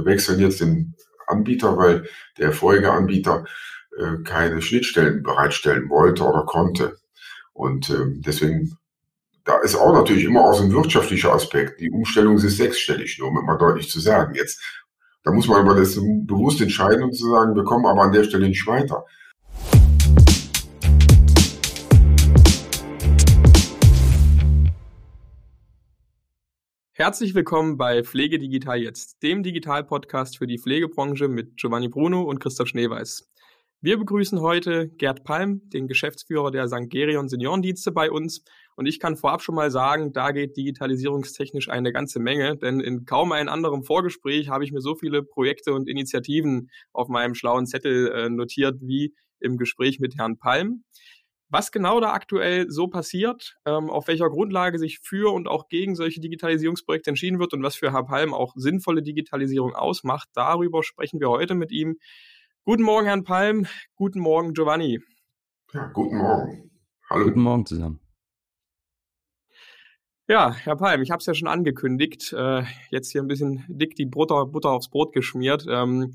wir wechseln jetzt den Anbieter, weil der vorherige Anbieter äh, keine Schnittstellen bereitstellen wollte oder konnte. Und äh, deswegen, da ist auch natürlich immer auch so ein wirtschaftlicher Aspekt. Die Umstellung ist sechsstellig, nur um immer deutlich zu sagen. Jetzt, da muss man aber das bewusst entscheiden und zu sagen, wir kommen aber an der Stelle nicht weiter. Herzlich willkommen bei Pflege Digital Jetzt, dem Digital-Podcast für die Pflegebranche mit Giovanni Bruno und Christoph Schneeweiß. Wir begrüßen heute Gerd Palm, den Geschäftsführer der St. Gerion Seniorendienste bei uns. Und ich kann vorab schon mal sagen, da geht digitalisierungstechnisch eine ganze Menge, denn in kaum einem anderen Vorgespräch habe ich mir so viele Projekte und Initiativen auf meinem schlauen Zettel äh, notiert wie im Gespräch mit Herrn Palm. Was genau da aktuell so passiert, ähm, auf welcher Grundlage sich für und auch gegen solche Digitalisierungsprojekte entschieden wird und was für Herr Palm auch sinnvolle Digitalisierung ausmacht, darüber sprechen wir heute mit ihm. Guten Morgen, Herrn Palm. Guten Morgen, Giovanni. Ja, guten Morgen. Hallo. Guten Morgen zusammen. Ja, Herr Palm, ich habe es ja schon angekündigt. Äh, jetzt hier ein bisschen dick die Butter, Butter aufs Brot geschmiert. Ähm,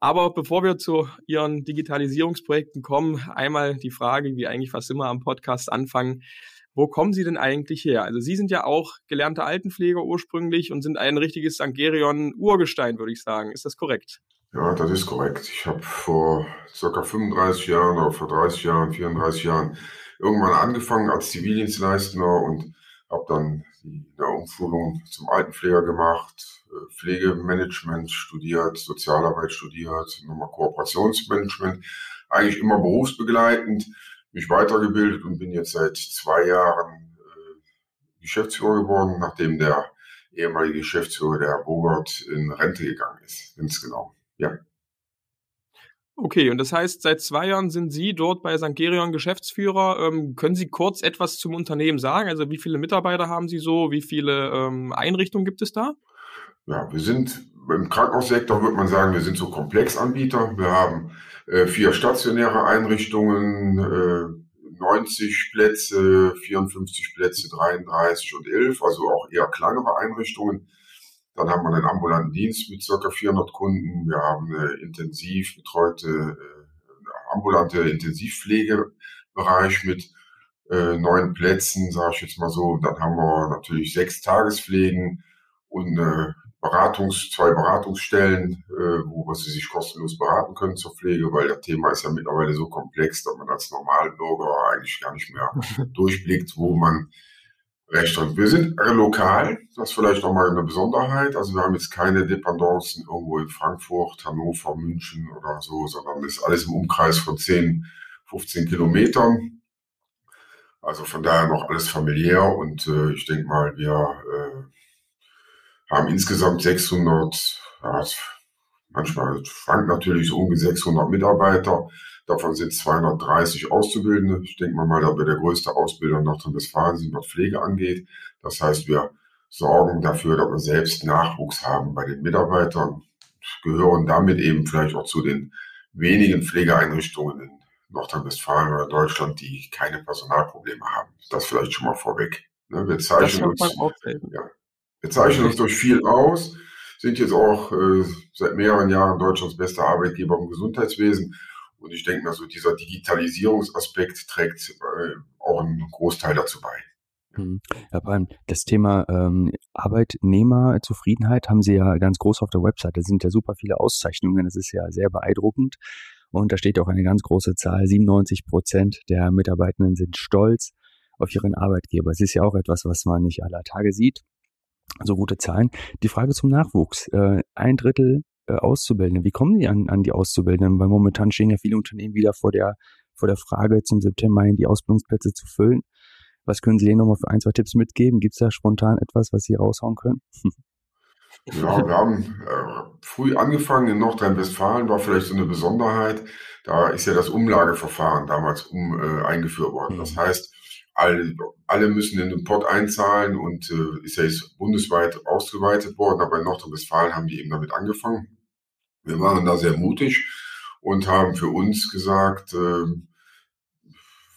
aber bevor wir zu Ihren Digitalisierungsprojekten kommen, einmal die Frage, wie eigentlich fast immer am Podcast anfangen. Wo kommen Sie denn eigentlich her? Also Sie sind ja auch gelernte Altenpfleger ursprünglich und sind ein richtiges St. Gerion Urgestein, würde ich sagen. Ist das korrekt? Ja, das ist korrekt. Ich habe vor circa 35 Jahren oder vor 30 Jahren, 34 Jahren irgendwann angefangen als Zivildienstleister und habe dann eine Umschulung zum Altenpfleger gemacht, äh, Pflegemanagement studiert, Sozialarbeit studiert, nochmal Kooperationsmanagement, eigentlich immer berufsbegleitend, mich weitergebildet und bin jetzt seit zwei Jahren äh, Geschäftsführer geworden, nachdem der ehemalige Geschäftsführer, der Herr Bogart, in Rente gegangen ist. Ganz genau. Ja. Okay, und das heißt, seit zwei Jahren sind Sie dort bei St. Gerion Geschäftsführer. Ähm, können Sie kurz etwas zum Unternehmen sagen? Also wie viele Mitarbeiter haben Sie so? Wie viele ähm, Einrichtungen gibt es da? Ja, wir sind im Krankenhaussektor, würde man sagen, wir sind so Komplexanbieter. Wir haben äh, vier stationäre Einrichtungen, äh, 90 Plätze, 54 Plätze, 33 und 11, also auch eher kleinere Einrichtungen. Dann haben wir einen ambulanten Dienst mit circa 400 Kunden. Wir haben eine intensiv betreute, äh, ambulante Intensivpflegebereich mit äh, neun Plätzen, sage ich jetzt mal so. Dann haben wir natürlich sechs Tagespflegen und äh, Beratungs, zwei Beratungsstellen, äh, wo Sie sich kostenlos beraten können zur Pflege, weil das Thema ist ja mittlerweile so komplex, dass man als Normalbürger eigentlich gar nicht mehr durchblickt, wo man Recht. Und wir sind lokal, das ist vielleicht nochmal eine Besonderheit. Also wir haben jetzt keine Dependancen irgendwo in Frankfurt, Hannover, München oder so, sondern ist alles im Umkreis von 10, 15 Kilometern. Also von daher noch alles familiär und äh, ich denke mal, wir äh, haben insgesamt 600, ja, manchmal schwankt natürlich so ungefähr 600 Mitarbeiter Davon sind 230 Auszubildende. Ich denke mal, da wir der größte Ausbilder in Nordrhein-Westfalen sind, was Pflege angeht. Das heißt, wir sorgen dafür, dass wir selbst Nachwuchs haben bei den Mitarbeitern, gehören damit eben vielleicht auch zu den wenigen Pflegeeinrichtungen in Nordrhein-Westfalen oder Deutschland, die keine Personalprobleme haben. Das vielleicht schon mal vorweg. Ne, wir zeichnen uns, ja, wir zeichnen uns durch viel aus, sind jetzt auch äh, seit mehreren Jahren Deutschlands bester Arbeitgeber im Gesundheitswesen und ich denke mal, so dieser Digitalisierungsaspekt trägt äh, auch einen Großteil dazu bei. Hm. Herr Palm, das Thema ähm, Arbeitnehmerzufriedenheit haben Sie ja ganz groß auf der Website. Da sind ja super viele Auszeichnungen. Das ist ja sehr beeindruckend. Und da steht auch eine ganz große Zahl. 97 Prozent der Mitarbeitenden sind stolz auf ihren Arbeitgeber. Es ist ja auch etwas, was man nicht aller Tage sieht. So gute Zahlen. Die Frage zum Nachwuchs. Äh, ein Drittel Auszubildende. Wie kommen die an, an die Auszubildenden? Weil momentan stehen ja viele Unternehmen wieder vor der, vor der Frage, zum September hin die Ausbildungsplätze zu füllen. Was können Sie denen nochmal für ein, zwei Tipps mitgeben? Gibt es da spontan etwas, was Sie raushauen können? Ja, wir haben äh, früh angefangen in Nordrhein-Westfalen, war vielleicht so eine Besonderheit. Da ist ja das Umlageverfahren damals um, äh, eingeführt worden. Das mhm. heißt, alle, alle müssen in den Pott einzahlen und äh, ist ja jetzt bundesweit ausgeweitet worden, aber in Nordrhein-Westfalen haben die eben damit angefangen. Wir waren da sehr mutig und haben für uns gesagt, äh,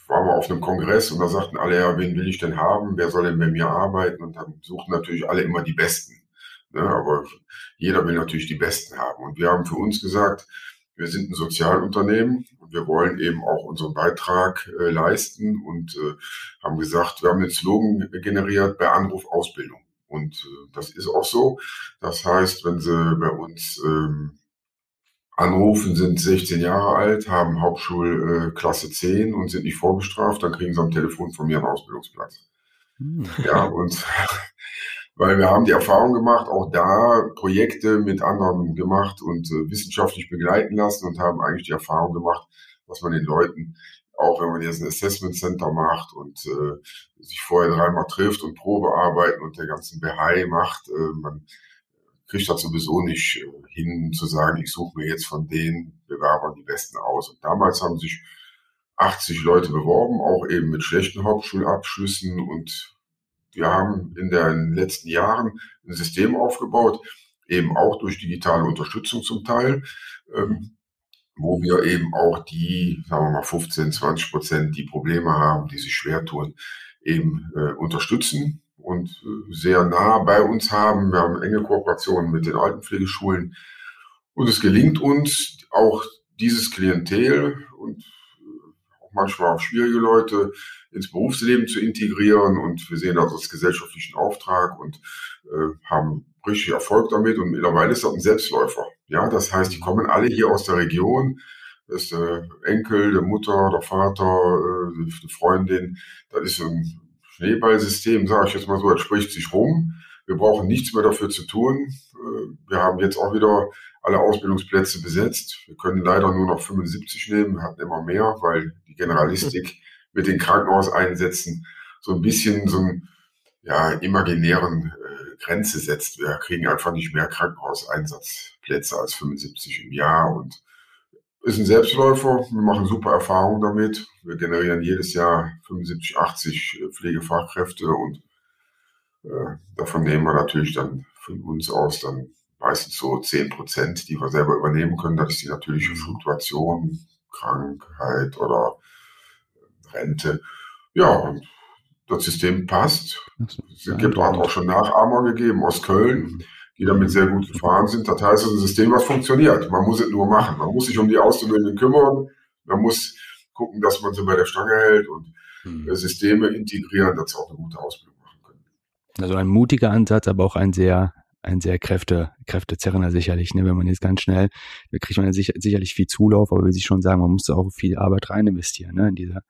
waren wir auf einem Kongress und da sagten alle, ja, wen will ich denn haben? Wer soll denn bei mir arbeiten? Und dann suchten natürlich alle immer die Besten. Ne? Aber jeder will natürlich die Besten haben. Und wir haben für uns gesagt, wir sind ein Sozialunternehmen und wir wollen eben auch unseren Beitrag äh, leisten und äh, haben gesagt, wir haben den Slogan generiert bei Anruf Ausbildung. Und äh, das ist auch so. Das heißt, wenn Sie bei uns ähm, anrufen, sind 16 Jahre alt, haben Hauptschulklasse äh, 10 und sind nicht vorbestraft, dann kriegen Sie am Telefon von mir einen Ausbildungsplatz. Hm. Ja, und weil wir haben die Erfahrung gemacht, auch da Projekte mit anderen gemacht und äh, wissenschaftlich begleiten lassen und haben eigentlich die Erfahrung gemacht, dass man den Leuten, auch wenn man jetzt ein Assessment Center macht und äh, sich vorher dreimal trifft und Probearbeiten und der ganzen Behai macht, äh, man kriegt das sowieso nicht äh, hin zu sagen, ich suche mir jetzt von den Bewerbern die Besten aus. Und damals haben sich 80 Leute beworben, auch eben mit schlechten Hauptschulabschlüssen und wir haben in den letzten Jahren ein System aufgebaut, eben auch durch digitale Unterstützung zum Teil, ähm, wo wir eben auch die, sagen wir mal 15, 20 Prozent, die Probleme haben, die sich schwer tun, eben äh, unterstützen und äh, sehr nah bei uns haben. Wir haben enge Kooperationen mit den Altenpflegeschulen und es gelingt uns auch dieses Klientel und äh, auch manchmal auch schwierige Leute ins Berufsleben zu integrieren und wir sehen das als gesellschaftlichen Auftrag und äh, haben richtig Erfolg damit und mittlerweile ist das ein Selbstläufer. Ja, das heißt, die kommen alle hier aus der Region. Das ist der Enkel, der Mutter, der Vater, äh, die Freundin. Das ist ein Schneeballsystem, sage ich jetzt mal so, das spricht sich rum. Wir brauchen nichts mehr dafür zu tun. Äh, wir haben jetzt auch wieder alle Ausbildungsplätze besetzt. Wir können leider nur noch 75 nehmen. Wir hatten immer mehr, weil die Generalistik mit den Krankenhauseinsätzen so ein bisschen so einen ja, imaginären äh, Grenze setzt. Wir kriegen einfach nicht mehr Krankenhauseinsatzplätze als 75 im Jahr und ist ein Selbstläufer. Wir machen super Erfahrungen damit. Wir generieren jedes Jahr 75, 80 äh, Pflegefachkräfte und äh, davon nehmen wir natürlich dann von uns aus dann meistens so 10 Prozent, die wir selber übernehmen können. Das ist die natürliche Fluktuation, Krankheit oder Rente. Ja, und das System passt. Es gibt auch schon Nachahmer gegeben aus Köln, mhm. Die damit sehr gut gefahren sind. Das heißt, es ist ein System, was funktioniert. Man muss es nur machen. Man muss sich um die Auszubildenden kümmern. Man muss gucken, dass man sie bei der Stange hält und mhm. Systeme integrieren, dass sie auch eine gute Ausbildung machen können. Also ein mutiger Ansatz, aber auch ein sehr ein sehr Kräfte, Kräftezerrender sicherlich, ne? wenn man jetzt ganz schnell, da kriegt man ja sicher, sicherlich viel Zulauf, aber wie Sie schon sagen, man muss auch viel Arbeit rein investieren, ne? in diese, in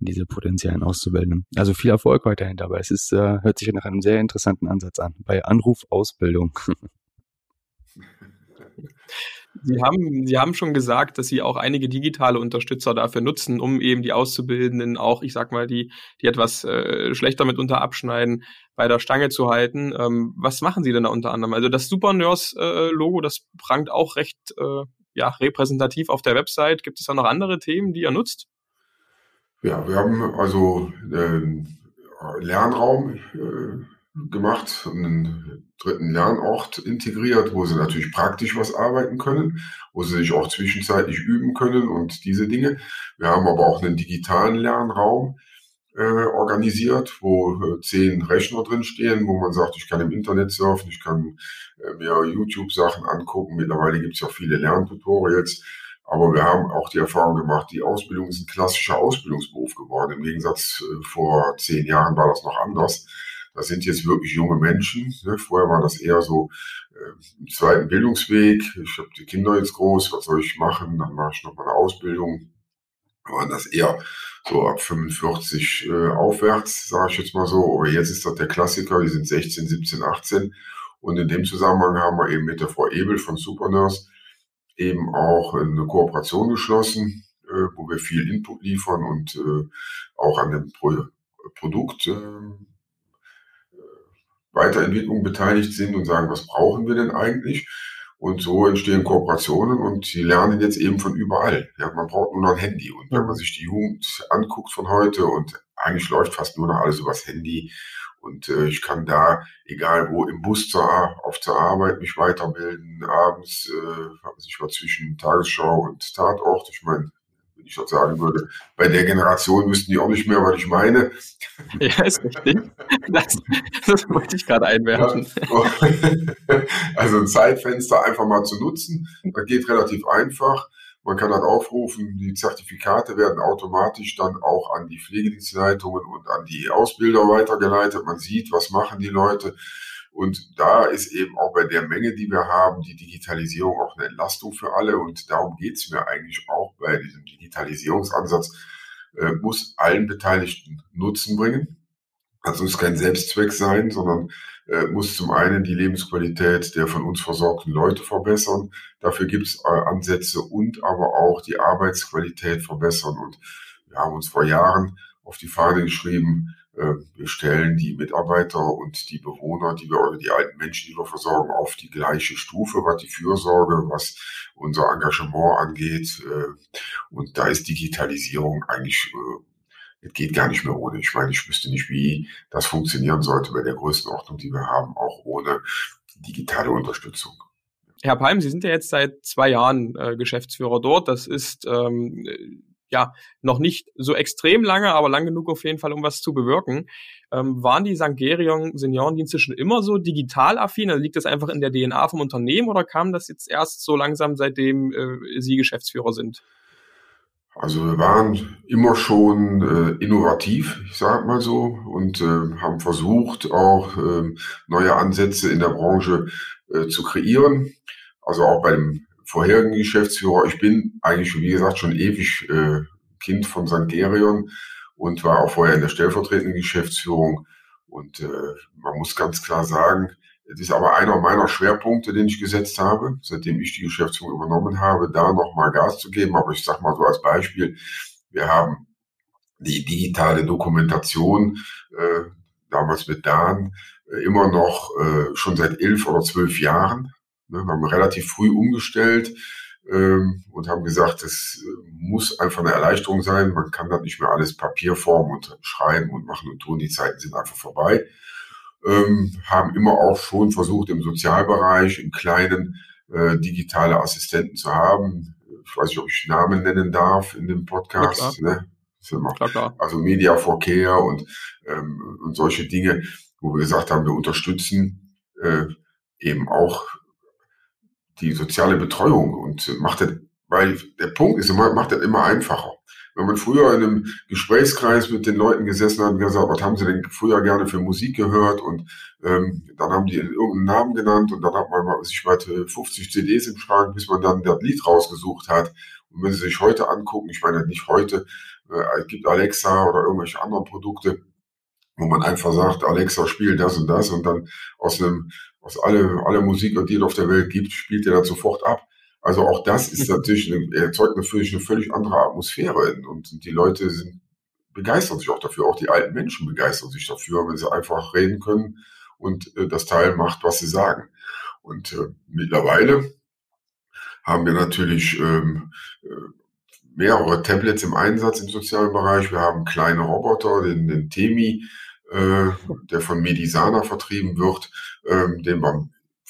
diese potenziellen Auszubildenden. Also viel Erfolg weiterhin dabei. Es ist, äh, hört sich nach einem sehr interessanten Ansatz an. Bei Anruf Ausbildung. Sie haben, Sie haben schon gesagt, dass Sie auch einige digitale Unterstützer dafür nutzen, um eben die Auszubildenden auch, ich sag mal, die, die etwas äh, schlechter mitunter abschneiden, bei der Stange zu halten. Ähm, was machen Sie denn da unter anderem? Also das Super Nurse-Logo, äh, das prangt auch recht äh, ja, repräsentativ auf der Website. Gibt es da noch andere Themen, die ihr nutzt? Ja, wir haben also äh, Lernraum äh, gemacht, einen dritten Lernort integriert, wo sie natürlich praktisch was arbeiten können, wo sie sich auch zwischenzeitlich üben können und diese Dinge. Wir haben aber auch einen digitalen Lernraum äh, organisiert, wo äh, zehn Rechner drin stehen, wo man sagt, ich kann im Internet surfen, ich kann mir YouTube-Sachen angucken. Mittlerweile gibt es ja viele Lerntutorials. Aber wir haben auch die Erfahrung gemacht, die Ausbildung ist ein klassischer Ausbildungsberuf geworden. Im Gegensatz äh, vor zehn Jahren war das noch anders. Das sind jetzt wirklich junge Menschen. Ne? Vorher war das eher so äh, im zweiten Bildungsweg. Ich habe die Kinder jetzt groß, was soll ich machen? Dann mache ich noch mal eine Ausbildung. Waren das eher so ab 45 äh, aufwärts, sage ich jetzt mal so. Aber jetzt ist das der Klassiker, die sind 16, 17, 18. Und in dem Zusammenhang haben wir eben mit der Frau Ebel von Supernurse eben auch eine Kooperation geschlossen, äh, wo wir viel Input liefern und äh, auch an dem Pro Produkt äh, Weiterentwicklung beteiligt sind und sagen, was brauchen wir denn eigentlich? Und so entstehen Kooperationen und sie lernen jetzt eben von überall. Ja, man braucht nur noch ein Handy. Und wenn man sich die Jugend anguckt von heute und eigentlich läuft fast nur noch alles übers Handy. Und äh, ich kann da, egal wo, im Bus zur, auf zur Arbeit mich weiterbilden, abends, äh, ich war zwischen Tagesschau und Tatort. Ich meine, wenn ich dort sagen würde, bei der Generation wüssten die auch nicht mehr, was ich meine. Ja, ist richtig. Das, das wollte ich gerade einwerfen. Ja. Also ein Zeitfenster einfach mal zu nutzen, das geht relativ einfach. Man kann dann aufrufen, die Zertifikate werden automatisch dann auch an die Pflegedienstleitungen und an die Ausbilder weitergeleitet. Man sieht, was machen die Leute. Und da ist eben auch bei der Menge, die wir haben, die Digitalisierung auch eine Entlastung für alle. Und darum geht es mir eigentlich auch bei diesem Digitalisierungsansatz, äh, muss allen Beteiligten Nutzen bringen. Also es kein Selbstzweck sein, sondern äh, muss zum einen die Lebensqualität der von uns versorgten Leute verbessern. Dafür gibt es äh, Ansätze und aber auch die Arbeitsqualität verbessern. Und wir haben uns vor Jahren auf die Fahne geschrieben, äh, wir stellen die Mitarbeiter und die Bewohner, die wir oder die alten Menschen, die wir versorgen, auf die gleiche Stufe, was die Fürsorge, was unser Engagement angeht. Und da ist Digitalisierung eigentlich, es geht gar nicht mehr ohne. Ich meine, ich wüsste nicht, wie das funktionieren sollte bei der Größenordnung, die wir haben, auch ohne digitale Unterstützung. Herr Palm, Sie sind ja jetzt seit zwei Jahren äh, Geschäftsführer dort. Das ist ähm, ja, noch nicht so extrem lange, aber lang genug auf jeden Fall, um was zu bewirken. Ähm, waren die St. Gerion Seniorendienste schon immer so digital affin? Also liegt das einfach in der DNA vom Unternehmen oder kam das jetzt erst so langsam, seitdem äh, Sie Geschäftsführer sind? Also wir waren immer schon äh, innovativ, ich sage mal so, und äh, haben versucht, auch äh, neue Ansätze in der Branche äh, zu kreieren. Also auch bei dem vorherigen Geschäftsführer. Ich bin eigentlich, wie gesagt, schon ewig äh, Kind von St. Gerion und war auch vorher in der stellvertretenden Geschäftsführung. Und äh, man muss ganz klar sagen, es ist aber einer meiner Schwerpunkte, den ich gesetzt habe, seitdem ich die Geschäftsführung übernommen habe, da nochmal Gas zu geben. Aber ich sage mal so als Beispiel, wir haben die digitale Dokumentation äh, damals mit Dan äh, immer noch äh, schon seit elf oder zwölf Jahren. Ne, wir haben relativ früh umgestellt ähm, und haben gesagt, es äh, muss einfach eine Erleichterung sein. Man kann das nicht mehr alles Papierform und schreiben und machen und tun. Die Zeiten sind einfach vorbei. Ähm, haben immer auch schon versucht, im Sozialbereich, im Kleinen, äh, digitale Assistenten zu haben. Ich weiß nicht, ob ich Namen nennen darf in dem Podcast. Ne? Klar, klar. Also Media for Care und, ähm, und solche Dinge, wo wir gesagt haben, wir unterstützen äh, eben auch die soziale Betreuung und macht das, weil der Punkt ist, macht das immer einfacher. Wenn man früher in einem Gesprächskreis mit den Leuten gesessen hat und gesagt, was haben sie denn früher gerne für Musik gehört und ähm, dann haben die irgendeinen Namen genannt und dann hat man sich mal 50 CDs im Schrank, bis man dann das Lied rausgesucht hat. Und wenn Sie sich heute angucken, ich meine nicht heute, äh, es gibt Alexa oder irgendwelche anderen Produkte, wo man einfach sagt, Alexa, spiel das und das und dann aus einem was alle, alle Musik, die es auf der Welt gibt, spielt er dann sofort ab. Also auch das ist natürlich, eine, erzeugt natürlich eine völlig andere Atmosphäre und die Leute sind, begeistern sich auch dafür, auch die alten Menschen begeistern sich dafür, wenn sie einfach reden können und äh, das Teil macht, was sie sagen. Und äh, mittlerweile haben wir natürlich ähm, äh, mehrere Tablets im Einsatz im sozialen Bereich. Wir haben kleine Roboter, den, den Temi, äh, der von Medisana vertrieben wird, ähm, den wir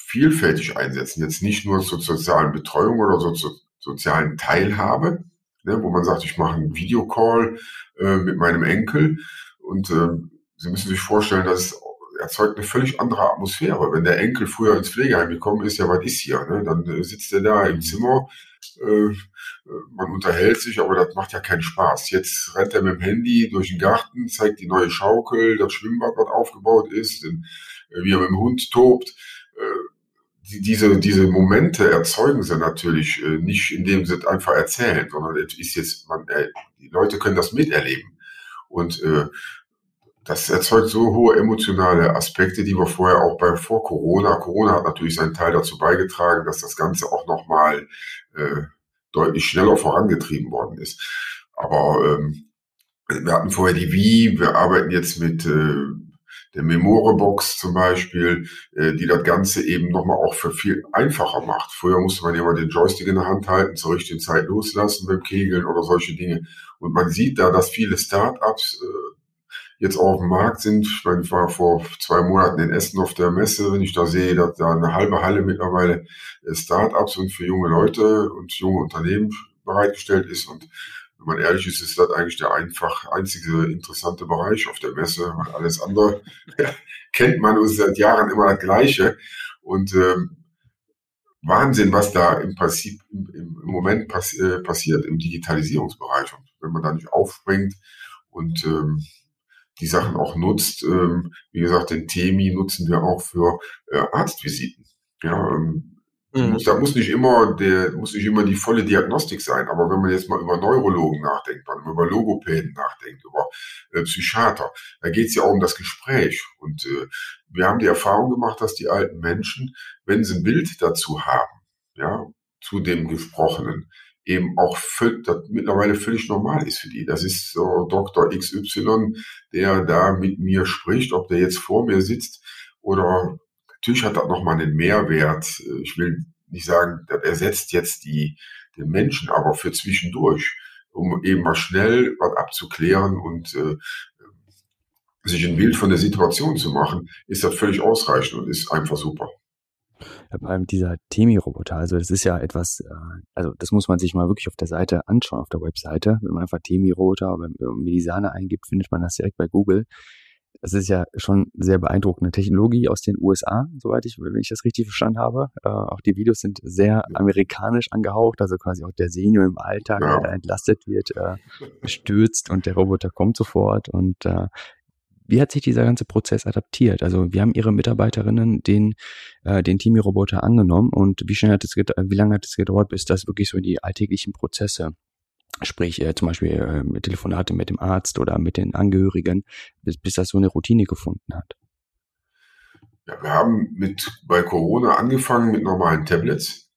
vielfältig einsetzen. Jetzt nicht nur zur sozialen Betreuung oder so zur sozialen Teilhabe, ne, wo man sagt, ich mache einen Videocall äh, mit meinem Enkel und äh, Sie müssen sich vorstellen, das erzeugt eine völlig andere Atmosphäre. Wenn der Enkel früher ins Pflegeheim gekommen ist, ja, was ist hier? Ne? Dann äh, sitzt er da im Zimmer, äh, man unterhält sich, aber das macht ja keinen Spaß. Jetzt rennt er mit dem Handy durch den Garten, zeigt die neue Schaukel, das Schwimmbad, was aufgebaut ist, äh, wie er mit dem Hund tobt. Äh, diese, diese Momente erzeugen sie natürlich äh, nicht, indem sie einfach erzählen, sondern es ist jetzt, man, die Leute können das miterleben. Und das erzeugt so hohe emotionale Aspekte, die wir vorher auch bei vor Corona. Corona hat natürlich seinen Teil dazu beigetragen, dass das Ganze auch nochmal äh, deutlich schneller vorangetrieben worden ist. Aber ähm, wir hatten vorher die Wii, wir arbeiten jetzt mit äh, der Memore-Box zum Beispiel, äh, die das Ganze eben nochmal auch für viel einfacher macht. Früher musste man ja mal den Joystick in der Hand halten, zur richtigen Zeit loslassen beim Kegeln oder solche Dinge. Und man sieht da, dass viele Start-ups äh, jetzt auf dem Markt sind. Ich meine, ich war vor zwei Monaten in Essen auf der Messe, wenn ich da sehe, dass da eine halbe Halle mittlerweile Start-ups und für junge Leute und junge Unternehmen bereitgestellt ist. Und wenn man ehrlich ist, ist das eigentlich der einfach einzige interessante Bereich auf der Messe. Alles andere kennt man uns seit Jahren immer das Gleiche. Und ähm, Wahnsinn, was da im, Prinzip, im, im Moment pass, äh, passiert im Digitalisierungsbereich. Und wenn man da nicht aufspringt und ähm, die Sachen auch nutzt, ähm, wie gesagt, den TEMI nutzen wir auch für äh, Arztvisiten. Ja, ähm, Mhm. Da muss nicht immer der, muss nicht immer die volle Diagnostik sein. Aber wenn man jetzt mal über Neurologen nachdenkt, wenn man über Logopäden nachdenkt, über äh, Psychiater, da geht es ja auch um das Gespräch. Und äh, wir haben die Erfahrung gemacht, dass die alten Menschen, wenn sie ein Bild dazu haben, ja, zu dem Gesprochenen, eben auch völlig, das mittlerweile völlig normal ist für die. Das ist so Dr. XY, der da mit mir spricht, ob der jetzt vor mir sitzt oder Natürlich hat das nochmal einen Mehrwert. Ich will nicht sagen, das ersetzt jetzt die, den Menschen, aber für zwischendurch, um eben mal schnell was abzuklären und äh, sich ein Bild von der Situation zu machen, ist das völlig ausreichend und ist einfach super. Ja, vor allem dieser Temi-Roboter, also das ist ja etwas, äh, also das muss man sich mal wirklich auf der Seite anschauen, auf der Webseite. Wenn man einfach Temi-Roboter oder Medisane eingibt, findet man das direkt bei Google. Das ist ja schon sehr beeindruckende Technologie aus den USA, soweit ich, wenn ich das richtig verstanden habe. Äh, auch die Videos sind sehr amerikanisch angehaucht, also quasi auch der Senior im Alltag, ja. der entlastet wird, äh, stürzt und der Roboter kommt sofort. Und äh, wie hat sich dieser ganze Prozess adaptiert? Also wir haben Ihre Mitarbeiterinnen den, äh, den Teamie-Roboter angenommen und wie schnell hat es, wie lange hat es gedauert, bis das wirklich so in die alltäglichen Prozesse sprich äh, zum Beispiel äh, Telefonate mit dem Arzt oder mit den Angehörigen, bis, bis das so eine Routine gefunden hat? Ja, wir haben mit bei Corona angefangen mit normalen Tablets.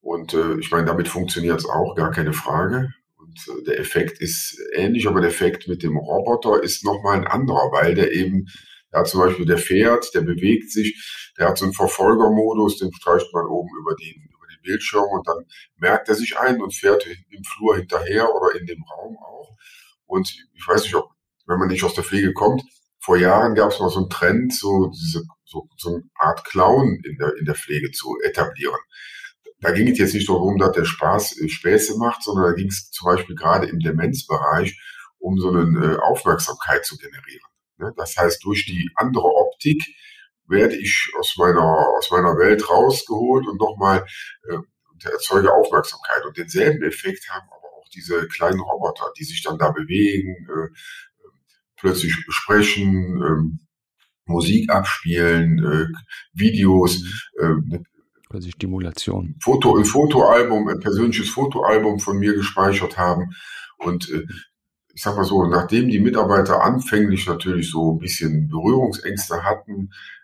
Und äh, ich meine, damit funktioniert es auch, gar keine Frage. Und äh, der Effekt ist ähnlich, aber der Effekt mit dem Roboter ist nochmal ein anderer, weil der eben, ja zum Beispiel, der fährt, der bewegt sich, der hat so einen Verfolgermodus, den streicht man oben über die, Bildschirm und dann merkt er sich ein und fährt im Flur hinterher oder in dem Raum auch. Und ich weiß nicht, ob, wenn man nicht aus der Pflege kommt, vor Jahren gab es mal so einen Trend, so diese so, so eine Art Clown in der, in der Pflege zu etablieren. Da ging es jetzt nicht darum, dass der Spaß äh, Späße macht, sondern da ging es zum Beispiel gerade im Demenzbereich um so eine äh, Aufmerksamkeit zu generieren. Ne? Das heißt, durch die andere Optik werde ich aus meiner, aus meiner Welt rausgeholt und nochmal äh, erzeuge Aufmerksamkeit. Und denselben Effekt haben aber auch diese kleinen Roboter, die sich dann da bewegen, äh, plötzlich sprechen, äh, Musik abspielen, äh, Videos, äh, quasi Stimulation. Foto, ein Fotoalbum, ein persönliches Fotoalbum von mir gespeichert haben. Und äh, ich sag mal so, nachdem die Mitarbeiter anfänglich natürlich so ein bisschen Berührungsängste hatten, äh,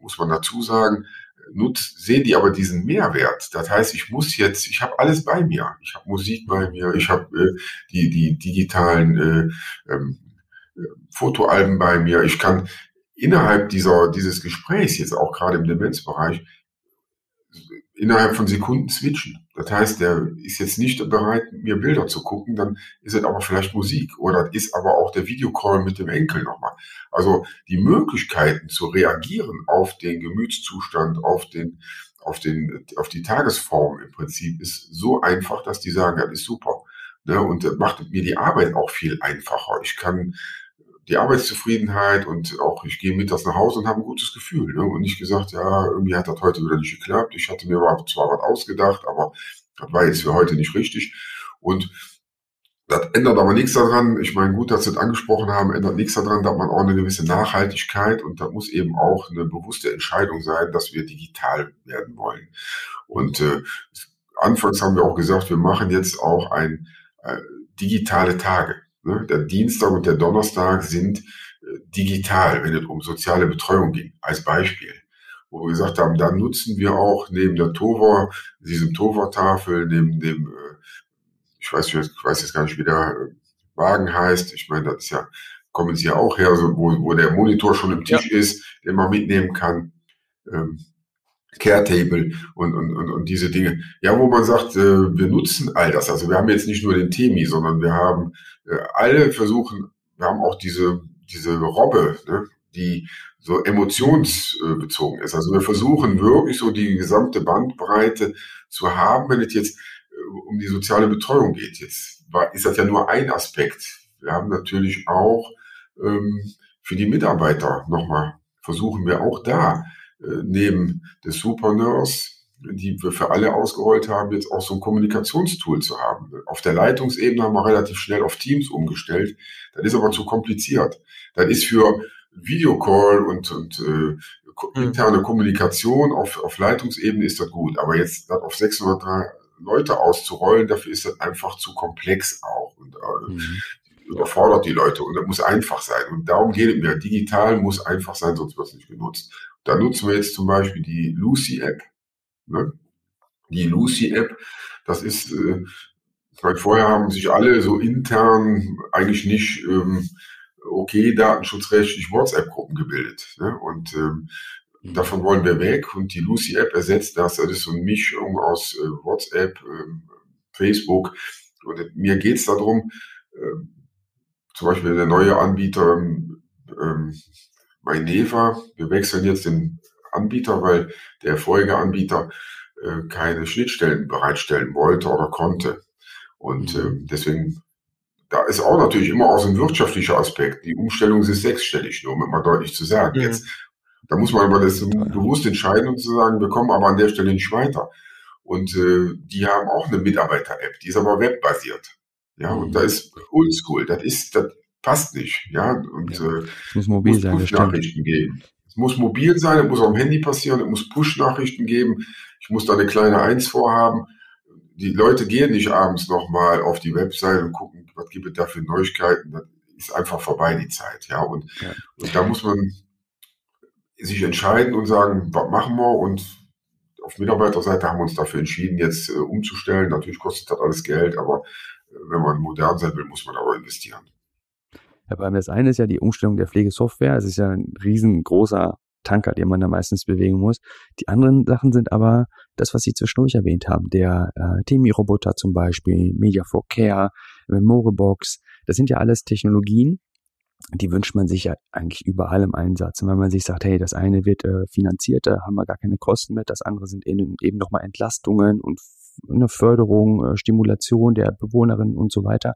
muss man dazu sagen, nutzt, sehen die aber diesen Mehrwert. Das heißt, ich muss jetzt, ich habe alles bei mir. Ich habe Musik bei mir, ich habe äh, die, die digitalen äh, ähm, äh, Fotoalben bei mir. Ich kann innerhalb dieser, dieses Gesprächs, jetzt auch gerade im Demenzbereich, innerhalb von Sekunden switchen. Das heißt, der ist jetzt nicht bereit, mir Bilder zu gucken, dann ist es aber vielleicht Musik oder ist aber auch der Videocall mit dem Enkel nochmal. Also die Möglichkeiten zu reagieren auf den Gemütszustand, auf den, auf den, auf die Tagesform im Prinzip ist so einfach, dass die sagen, das ist super. Ne? Und das macht mir die Arbeit auch viel einfacher. Ich kann die Arbeitszufriedenheit und auch ich gehe mittags nach Hause und habe ein gutes Gefühl. Ne? Und nicht gesagt, ja, irgendwie hat das heute wieder nicht geklappt. Ich hatte mir zwar was ausgedacht, aber das war jetzt für heute nicht richtig. Und das ändert aber nichts daran. Ich meine, gut, dass Sie das angesprochen haben, ändert nichts daran, dass man auch eine gewisse Nachhaltigkeit und da muss eben auch eine bewusste Entscheidung sein, dass wir digital werden wollen. Und äh, anfangs haben wir auch gesagt, wir machen jetzt auch ein äh, digitale Tage. Ne? Der Dienstag und der Donnerstag sind äh, digital, wenn es um soziale Betreuung ging, als Beispiel. Wo wir gesagt haben, da nutzen wir auch neben der Tova, diesem Tova-Tafel, neben dem, äh, ich weiß, ich weiß jetzt gar nicht, wie der äh, Wagen heißt. Ich meine, das ist ja, kommen Sie ja auch her, so, wo, wo der Monitor schon im Tisch ja. ist, den man mitnehmen kann. Ähm, Caretable und, und, und, und diese Dinge. Ja, wo man sagt, äh, wir nutzen all das. Also wir haben jetzt nicht nur den Temi, sondern wir haben alle versuchen, wir haben auch diese, diese Robbe, ne, die so emotionsbezogen ist. Also wir versuchen wirklich so die gesamte Bandbreite zu haben. Wenn es jetzt um die soziale Betreuung geht. Jetzt ist das ja nur ein Aspekt. Wir haben natürlich auch ähm, für die Mitarbeiter nochmal, versuchen wir auch da, äh, neben des Supernurse, die wir für alle ausgerollt haben, jetzt auch so ein Kommunikationstool zu haben. Auf der Leitungsebene haben wir relativ schnell auf Teams umgestellt. Das ist aber zu kompliziert. Das ist für Videocall und, und äh, hm. interne Kommunikation auf, auf Leitungsebene ist das gut. Aber jetzt das auf 603 Leute auszurollen, dafür ist das einfach zu komplex auch und äh, mhm. überfordert die Leute und das muss einfach sein. Und darum geht es mir. Digital muss einfach sein, sonst wird es nicht genutzt. Da nutzen wir jetzt zum Beispiel die Lucy-App. Ne? Die Lucy-App, das ist, äh, weil vorher haben sich alle so intern eigentlich nicht ähm, okay datenschutzrechtlich WhatsApp-Gruppen gebildet. Ne? Und ähm, Mhm. Davon wollen wir weg und die Lucy-App ersetzt das. Das ist so eine Mischung aus äh, WhatsApp, äh, Facebook. Und mir geht es darum, äh, zum Beispiel der neue Anbieter ähm, Maineva, wir wechseln jetzt den Anbieter, weil der vorige Anbieter äh, keine Schnittstellen bereitstellen wollte oder konnte. Und äh, deswegen, da ist auch natürlich immer auch so ein wirtschaftlicher Aspekt. Die Umstellung ist sechsstellig, nur um mal deutlich zu sagen. Mhm. Jetzt da muss man aber das bewusst entscheiden und zu sagen, wir kommen aber an der Stelle nicht weiter. Und äh, die haben auch eine Mitarbeiter-App, die ist aber webbasiert. Ja, und da ist oldschool. Das ist, das passt nicht. Ja, und ja. Äh, muss mobil muss sein. Push-Nachrichten geben. Es muss mobil sein, es muss auf dem Handy passieren, es muss Push-Nachrichten geben. Ich muss da eine kleine Eins vorhaben. Die Leute gehen nicht abends nochmal auf die Website und gucken, was gibt es da für Neuigkeiten. Das ist einfach vorbei, die Zeit. Ja, und, ja. und da muss man sich entscheiden und sagen, was machen wir? Und auf Mitarbeiterseite haben wir uns dafür entschieden, jetzt äh, umzustellen. Natürlich kostet das alles Geld, aber äh, wenn man modern sein will, muss man aber investieren. Beim das eine ist ja die Umstellung der Pflegesoftware. Es ist ja ein riesengroßer Tanker, den man da meistens bewegen muss. Die anderen Sachen sind aber das, was Sie zwischendurch erwähnt haben. Der äh, Temi-Roboter zum Beispiel, Media for Care, Memoriebox. Das sind ja alles Technologien, die wünscht man sich ja eigentlich überall im Einsatz. Und wenn man sich sagt, hey, das eine wird äh, finanziert, da haben wir gar keine Kosten mit, das andere sind eben, eben nochmal Entlastungen und eine Förderung, äh, Stimulation der Bewohnerinnen und so weiter.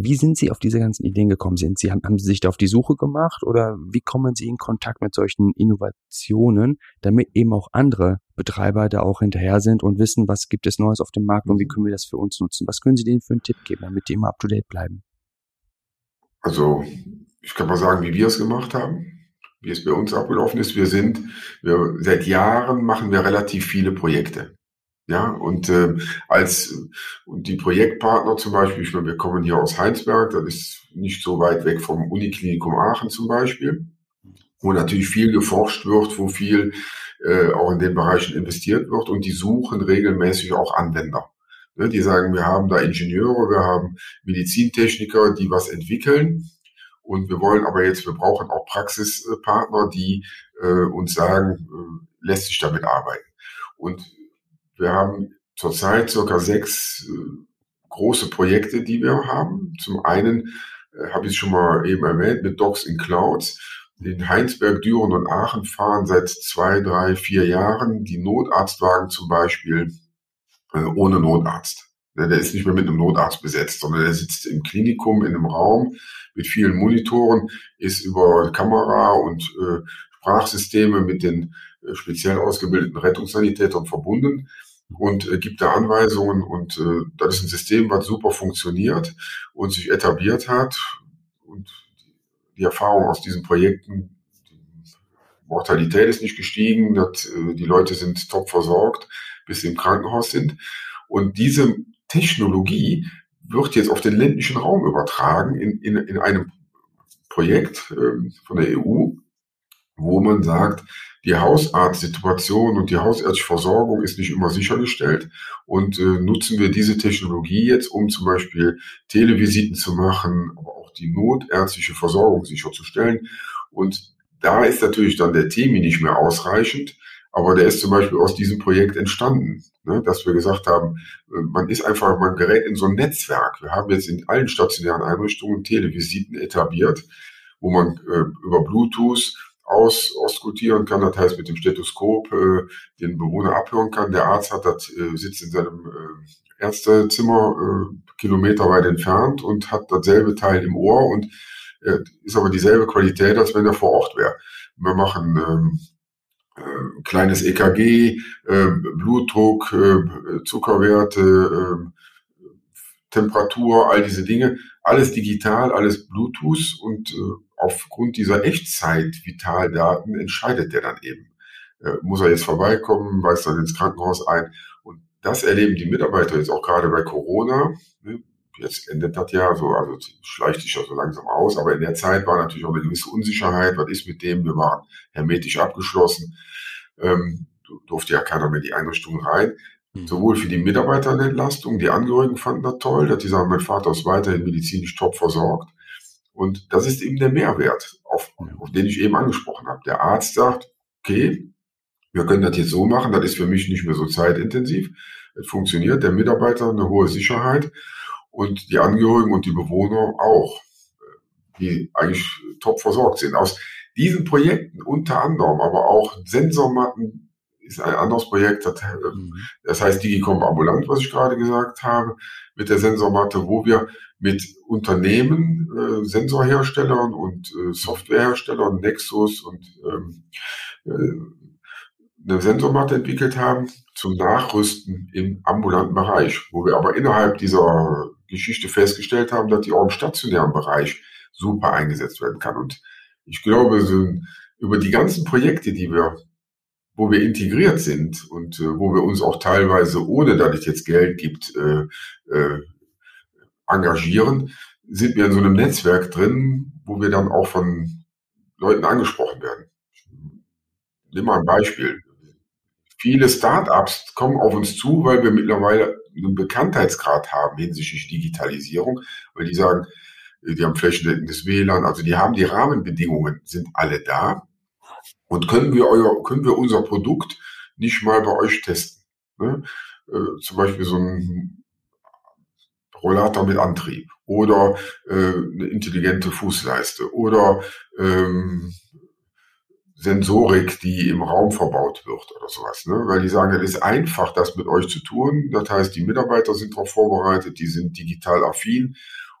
Wie sind Sie auf diese ganzen Ideen gekommen? Sind Sie, haben, haben Sie sich da auf die Suche gemacht oder wie kommen Sie in Kontakt mit solchen Innovationen, damit eben auch andere Betreiber da auch hinterher sind und wissen, was gibt es Neues auf dem Markt und wie mhm. können wir das für uns nutzen? Was können Sie denen für einen Tipp geben, damit die immer up to date bleiben? Also ich kann mal sagen, wie wir es gemacht haben, wie es bei uns abgelaufen ist. Wir sind, wir, seit Jahren machen wir relativ viele Projekte. Ja, und äh, als und die Projektpartner zum Beispiel, ich meine, wir kommen hier aus Heinsberg, das ist nicht so weit weg vom Uniklinikum Aachen zum Beispiel, wo natürlich viel geforscht wird, wo viel äh, auch in den Bereichen investiert wird und die suchen regelmäßig auch Anwender. Ne, die sagen, wir haben da Ingenieure, wir haben Medizintechniker, die was entwickeln. Und wir wollen aber jetzt, wir brauchen auch Praxispartner, die äh, uns sagen, äh, lässt sich damit arbeiten. Und wir haben zurzeit circa sechs äh, große Projekte, die wir haben. Zum einen äh, habe ich schon mal eben erwähnt mit Docs in Clouds. In Heinsberg, Düren und Aachen fahren seit zwei, drei, vier Jahren die Notarztwagen zum Beispiel äh, ohne Notarzt. Der ist nicht mehr mit einem Notarzt besetzt, sondern der sitzt im Klinikum in einem Raum mit vielen Monitoren, ist über Kamera und äh, Sprachsysteme mit den äh, speziell ausgebildeten Rettungssanitätern verbunden und äh, gibt da Anweisungen und äh, das ist ein System, was super funktioniert und sich etabliert hat und die Erfahrung aus diesen Projekten, die Mortalität ist nicht gestiegen, das, äh, die Leute sind top versorgt bis sie im Krankenhaus sind. Und diese Technologie wird jetzt auf den ländlichen Raum übertragen in, in, in einem Projekt äh, von der EU, wo man sagt, die Hausarztsituation und die hausärztliche Versorgung ist nicht immer sichergestellt und äh, nutzen wir diese Technologie jetzt, um zum Beispiel Televisiten zu machen, aber auch die notärztliche Versorgung sicherzustellen. Und da ist natürlich dann der TEMI nicht mehr ausreichend, aber der ist zum Beispiel aus diesem Projekt entstanden, ne, dass wir gesagt haben, äh, man ist einfach, man gerät in so ein Netzwerk. Wir haben jetzt in allen stationären Einrichtungen Televisiten etabliert, wo man äh, über Bluetooth aus, auskultieren kann, das heißt mit dem Stethoskop äh, den Bewohner abhören kann. Der Arzt hat das, äh, sitzt in seinem äh, Ärztezimmer äh, Kilometer weit entfernt und hat dasselbe Teil im Ohr und äh, ist aber dieselbe Qualität, als wenn er vor Ort wäre. Wir machen ähm, äh, kleines EKG, äh, Blutdruck, äh, Zuckerwerte, äh, Temperatur, all diese Dinge, alles digital, alles Bluetooth und äh, aufgrund dieser Echtzeit-Vitaldaten entscheidet der dann eben. Äh, muss er jetzt vorbeikommen, weist dann ins Krankenhaus ein. Und das erleben die Mitarbeiter jetzt auch gerade bei Corona. Ne? Jetzt endet das ja so, also schleicht sich ja so langsam aus. Aber in der Zeit war natürlich auch eine gewisse Unsicherheit. Was ist mit dem? Wir waren hermetisch abgeschlossen. Ähm, durfte ja keiner mehr in die Einrichtung rein. Mhm. Sowohl für die Mitarbeiter eine Entlastung, die Angehörigen fanden das toll, dass die sagen, mein Vater ist weiterhin medizinisch top versorgt. Und das ist eben der Mehrwert, auf, auf den ich eben angesprochen habe. Der Arzt sagt, okay, wir können das jetzt so machen, das ist für mich nicht mehr so zeitintensiv. Es funktioniert, der Mitarbeiter eine hohe Sicherheit und die Angehörigen und die Bewohner auch, die eigentlich top versorgt sind. Aus diesen Projekten unter anderem, aber auch Sensormatten ist ein anderes Projekt, das, mhm. das heißt Digicom Ambulant, was ich gerade gesagt habe, mit der Sensormatte, wo wir mit Unternehmen, äh, Sensorherstellern und äh, Softwareherstellern, Nexus und ähm, äh, eine Sensormatte entwickelt haben zum Nachrüsten im ambulanten Bereich, wo wir aber innerhalb dieser Geschichte festgestellt haben, dass die auch im stationären Bereich super eingesetzt werden kann. Und ich glaube, so über die ganzen Projekte, die wir, wo wir integriert sind und äh, wo wir uns auch teilweise, ohne dass es jetzt Geld gibt, äh, äh, engagieren, sind wir in so einem Netzwerk drin, wo wir dann auch von Leuten angesprochen werden. Nimm mal ein Beispiel. Viele Startups kommen auf uns zu, weil wir mittlerweile einen Bekanntheitsgrad haben hinsichtlich Digitalisierung, weil die sagen, die haben flächendeckendes WLAN, also die haben die Rahmenbedingungen, sind alle da. Und können wir euer, können wir unser Produkt nicht mal bei euch testen? Ne? Äh, zum Beispiel so ein Rollator mit Antrieb oder äh, eine intelligente Fußleiste oder ähm, Sensorik, die im Raum verbaut wird oder sowas. Ne? Weil die sagen, es ist einfach, das mit euch zu tun. Das heißt, die Mitarbeiter sind darauf vorbereitet, die sind digital affin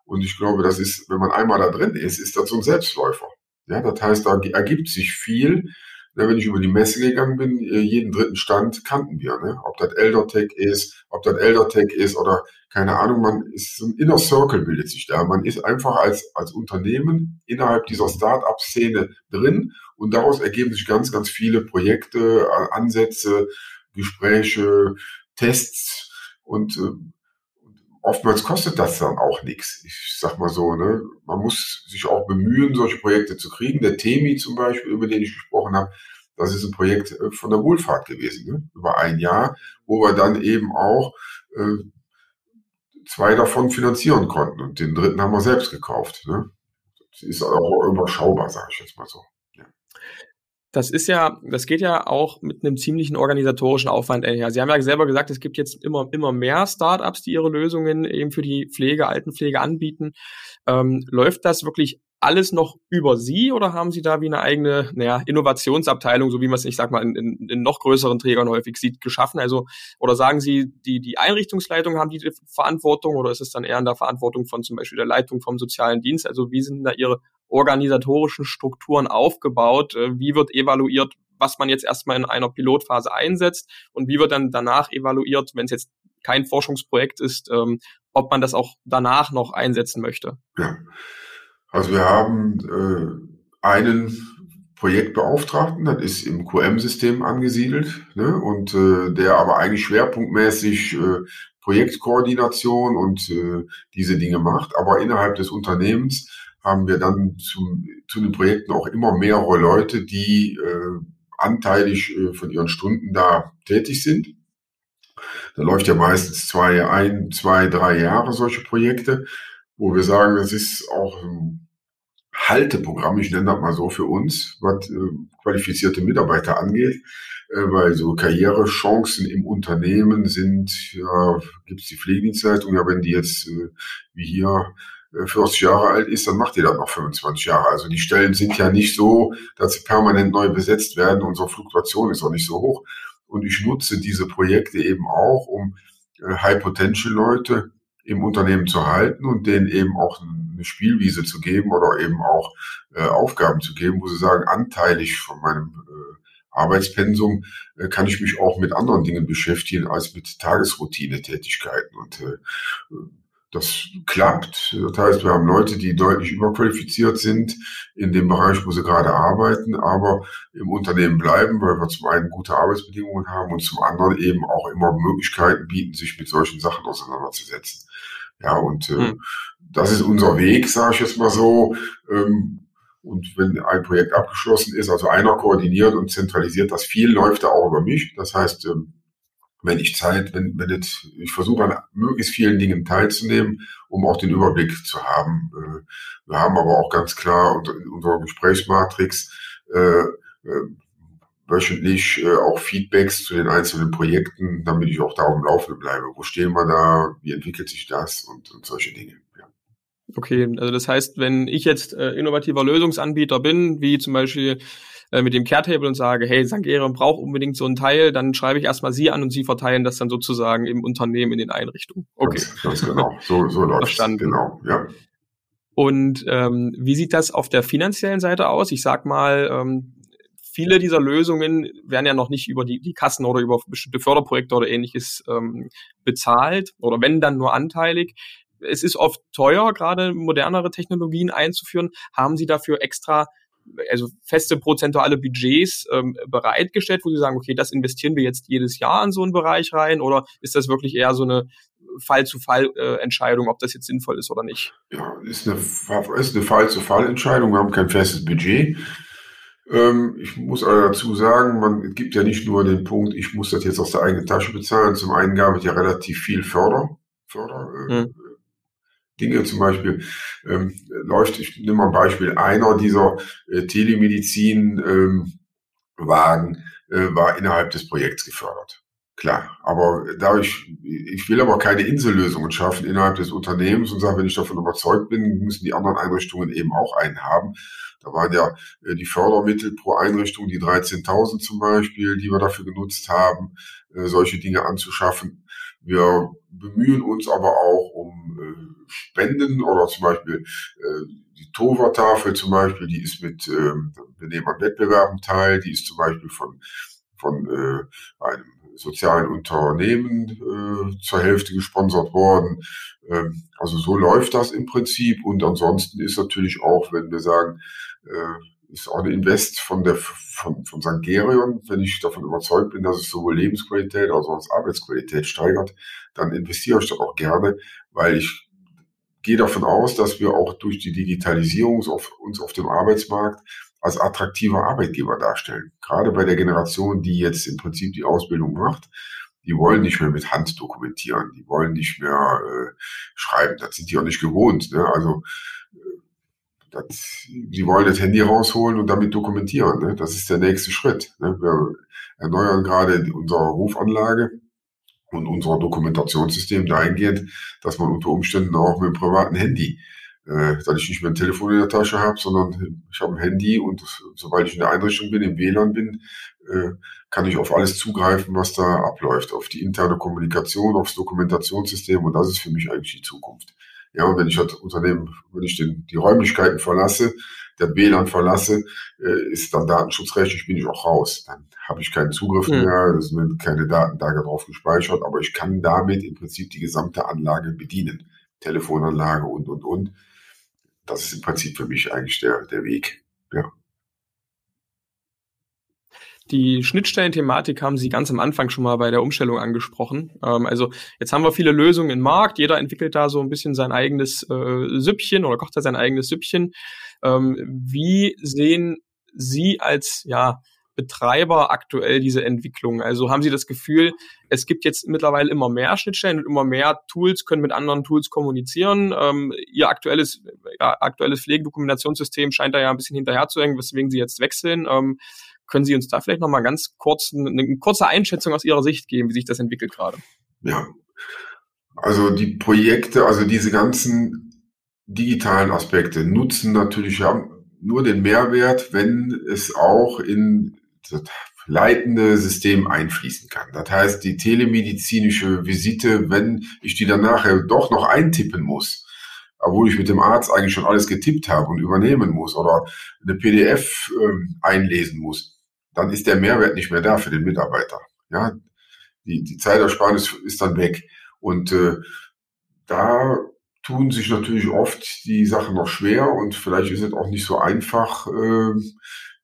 und ich glaube, das ist, wenn man einmal da drin ist, ist das so ein Selbstläufer. Ja, das heißt, da ergibt sich viel. Wenn ich über die Messe gegangen bin, äh, jeden dritten Stand kannten wir. Ne? Ob das ElderTech ist, ob das ElderTech ist oder keine Ahnung, man ist so ein Inner Circle bildet sich da. Man ist einfach als, als Unternehmen innerhalb dieser Start-up-Szene drin und daraus ergeben sich ganz, ganz viele Projekte, Ansätze, Gespräche, Tests und äh, oftmals kostet das dann auch nichts. Ich sag mal so, ne, man muss sich auch bemühen, solche Projekte zu kriegen. Der Temi zum Beispiel, über den ich gesprochen habe, das ist ein Projekt äh, von der Wohlfahrt gewesen, ne? über ein Jahr, wo wir dann eben auch äh, zwei davon finanzieren konnten und den dritten haben wir selbst gekauft. Ne? Das ist auch überschaubar, sage ich jetzt mal so. Das ist ja, das geht ja auch mit einem ziemlichen organisatorischen Aufwand einher. Sie haben ja selber gesagt, es gibt jetzt immer, immer mehr Startups, die ihre Lösungen eben für die Pflege, Altenpflege anbieten. Ähm, läuft das wirklich alles noch über Sie oder haben Sie da wie eine eigene naja, Innovationsabteilung, so wie man es, ich sag mal, in, in, in noch größeren Trägern häufig sieht, geschaffen? Also, oder sagen Sie, die, die Einrichtungsleitung haben die Verantwortung oder ist es dann eher in der Verantwortung von zum Beispiel der Leitung vom sozialen Dienst? Also, wie sind da Ihre organisatorischen Strukturen aufgebaut? Äh, wie wird evaluiert, was man jetzt erstmal in einer Pilotphase einsetzt und wie wird dann danach evaluiert, wenn es jetzt kein Forschungsprojekt ist, ähm, ob man das auch danach noch einsetzen möchte? Ja. Also wir haben äh, einen Projektbeauftragten, das ist im QM-System angesiedelt, ne, und äh, der aber eigentlich schwerpunktmäßig äh, Projektkoordination und äh, diese Dinge macht. Aber innerhalb des Unternehmens haben wir dann zu, zu den Projekten auch immer mehrere Leute, die äh, anteilig äh, von ihren Stunden da tätig sind. Da läuft ja meistens zwei, ein, zwei, drei Jahre solche Projekte wo wir sagen, das ist auch ein Halteprogramm, ich nenne das mal so für uns, was äh, qualifizierte Mitarbeiter angeht, äh, weil so Karrierechancen im Unternehmen sind, ja, gibt es die Pflegedienstleitung, ja, wenn die jetzt äh, wie hier 40 Jahre alt ist, dann macht die das noch 25 Jahre. Also die Stellen sind ja nicht so, dass sie permanent neu besetzt werden. Unsere Fluktuation ist auch nicht so hoch. Und ich nutze diese Projekte eben auch, um äh, High-Potential-Leute im Unternehmen zu halten und denen eben auch eine Spielwiese zu geben oder eben auch äh, Aufgaben zu geben, wo sie sagen, anteilig von meinem äh, Arbeitspensum äh, kann ich mich auch mit anderen Dingen beschäftigen als mit Tagesroutine-Tätigkeiten. Und äh, das klappt. Das heißt, wir haben Leute, die deutlich überqualifiziert sind in dem Bereich, wo sie gerade arbeiten, aber im Unternehmen bleiben, weil wir zum einen gute Arbeitsbedingungen haben und zum anderen eben auch immer Möglichkeiten bieten, sich mit solchen Sachen auseinanderzusetzen. Ja, und äh, hm. das ist unser Weg, sage ich jetzt mal so. Ähm, und wenn ein Projekt abgeschlossen ist, also einer koordiniert und zentralisiert das viel, läuft er auch über mich. Das heißt, ähm, wenn ich Zeit, wenn, wenn jetzt, ich versuche an möglichst vielen Dingen teilzunehmen, um auch den Überblick zu haben. Äh, wir haben aber auch ganz klar unter, unserer Gesprächsmatrix äh, äh, wöchentlich äh, auch Feedbacks zu den einzelnen Projekten, damit ich auch da am Laufenden bleibe. Wo stehen wir da? Wie entwickelt sich das? Und, und solche Dinge. Ja. Okay, also das heißt, wenn ich jetzt äh, innovativer Lösungsanbieter bin, wie zum Beispiel äh, mit dem Care-Table und sage, hey, Sangerion braucht unbedingt so ein Teil, dann schreibe ich erstmal Sie an und Sie verteilen das dann sozusagen im Unternehmen in den Einrichtungen. Okay. Ganz, ganz genau, so, so läuft Verstanden. Genau, ja. Und ähm, wie sieht das auf der finanziellen Seite aus? Ich sag mal, ähm, viele dieser Lösungen werden ja noch nicht über die, die Kassen oder über bestimmte Förderprojekte oder ähnliches ähm, bezahlt oder wenn dann nur anteilig. Es ist oft teuer, gerade modernere Technologien einzuführen. Haben Sie dafür extra also feste prozentuale Budgets ähm, bereitgestellt, wo Sie sagen, okay, das investieren wir jetzt jedes Jahr in so einen Bereich rein oder ist das wirklich eher so eine Fall-zu-Fall-Entscheidung, äh, ob das jetzt sinnvoll ist oder nicht? Ja, ist eine, ist eine Fall-zu-Fall-Entscheidung. Wir haben kein festes Budget. Ähm, ich muss aber dazu sagen, man gibt ja nicht nur den Punkt, ich muss das jetzt aus der eigenen Tasche bezahlen. Zum einen gab es ja relativ viel Förder, Förder äh, hm. Dinge zum Beispiel ähm, läuft, ich nehme mal ein Beispiel, einer dieser äh, Telemedizin-Wagen ähm, äh, war innerhalb des Projekts gefördert. Klar, aber dadurch, ich will aber keine Insellösungen schaffen innerhalb des Unternehmens und sage, wenn ich davon überzeugt bin, müssen die anderen Einrichtungen eben auch einen haben. Da waren ja äh, die Fördermittel pro Einrichtung, die 13.000 zum Beispiel, die wir dafür genutzt haben, äh, solche Dinge anzuschaffen. Wir bemühen uns aber auch um äh, Spenden oder zum Beispiel die Tova-Tafel zum Beispiel, die ist mit, wir nehmen an Wettbewerben teil, die ist zum Beispiel von, von äh, einem sozialen Unternehmen äh, zur Hälfte gesponsert worden. Ähm, also so läuft das im Prinzip. Und ansonsten ist natürlich auch, wenn wir sagen, äh, ist auch eine Invest von der von, von St. Gerion, wenn ich davon überzeugt bin, dass es sowohl Lebensqualität als auch Arbeitsqualität steigert, dann investiere ich das auch gerne, weil ich gehe davon aus, dass wir auch durch die Digitalisierung uns auf dem Arbeitsmarkt als attraktiver Arbeitgeber darstellen. Gerade bei der Generation, die jetzt im Prinzip die Ausbildung macht, die wollen nicht mehr mit Hand dokumentieren, die wollen nicht mehr äh, schreiben, das sind die auch nicht gewohnt. Ne? Also das, die wollen das Handy rausholen und damit dokumentieren. Ne? Das ist der nächste Schritt. Ne? Wir erneuern gerade unsere Rufanlage und unser Dokumentationssystem dahingehend, dass man unter Umständen auch mit dem privaten Handy, äh, dass ich nicht mehr ein Telefon in der Tasche habe, sondern ich habe ein Handy und sobald ich in der Einrichtung bin, im WLAN bin, äh, kann ich auf alles zugreifen, was da abläuft, auf die interne Kommunikation, aufs Dokumentationssystem und das ist für mich eigentlich die Zukunft. Ja, und wenn ich das Unternehmen, wenn ich den, die Räumlichkeiten verlasse, der WLAN verlasse, äh, ist dann datenschutzrechtlich, bin ich auch raus. Dann habe ich keinen Zugriff mhm. mehr, es sind keine Daten da drauf gespeichert, aber ich kann damit im Prinzip die gesamte Anlage bedienen. Telefonanlage und, und, und. Das ist im Prinzip für mich eigentlich der, der Weg. Ja. Die Schnittstellenthematik haben Sie ganz am Anfang schon mal bei der Umstellung angesprochen. Ähm, also jetzt haben wir viele Lösungen im Markt. Jeder entwickelt da so ein bisschen sein eigenes äh, Süppchen oder kocht da sein eigenes Süppchen. Ähm, wie sehen Sie als ja, Betreiber aktuell diese Entwicklung? Also haben Sie das Gefühl, es gibt jetzt mittlerweile immer mehr Schnittstellen und immer mehr Tools können mit anderen Tools kommunizieren. Ähm, Ihr aktuelles, ja, aktuelles Pflegedokumentationssystem scheint da ja ein bisschen hinterher zu hängen, weswegen Sie jetzt wechseln. Ähm, können Sie uns da vielleicht nochmal ganz kurz eine, eine kurze Einschätzung aus Ihrer Sicht geben, wie sich das entwickelt gerade? Ja, also die Projekte, also diese ganzen digitalen Aspekte nutzen natürlich ja nur den Mehrwert, wenn es auch in leitende System einfließen kann. Das heißt, die telemedizinische Visite, wenn ich die dann nachher doch noch eintippen muss, obwohl ich mit dem Arzt eigentlich schon alles getippt habe und übernehmen muss oder eine PDF äh, einlesen muss, dann ist der Mehrwert nicht mehr da für den Mitarbeiter. Ja, die, die Zeitersparnis ist dann weg. Und äh, da tun sich natürlich oft die Sachen noch schwer und vielleicht ist es auch nicht so einfach, äh,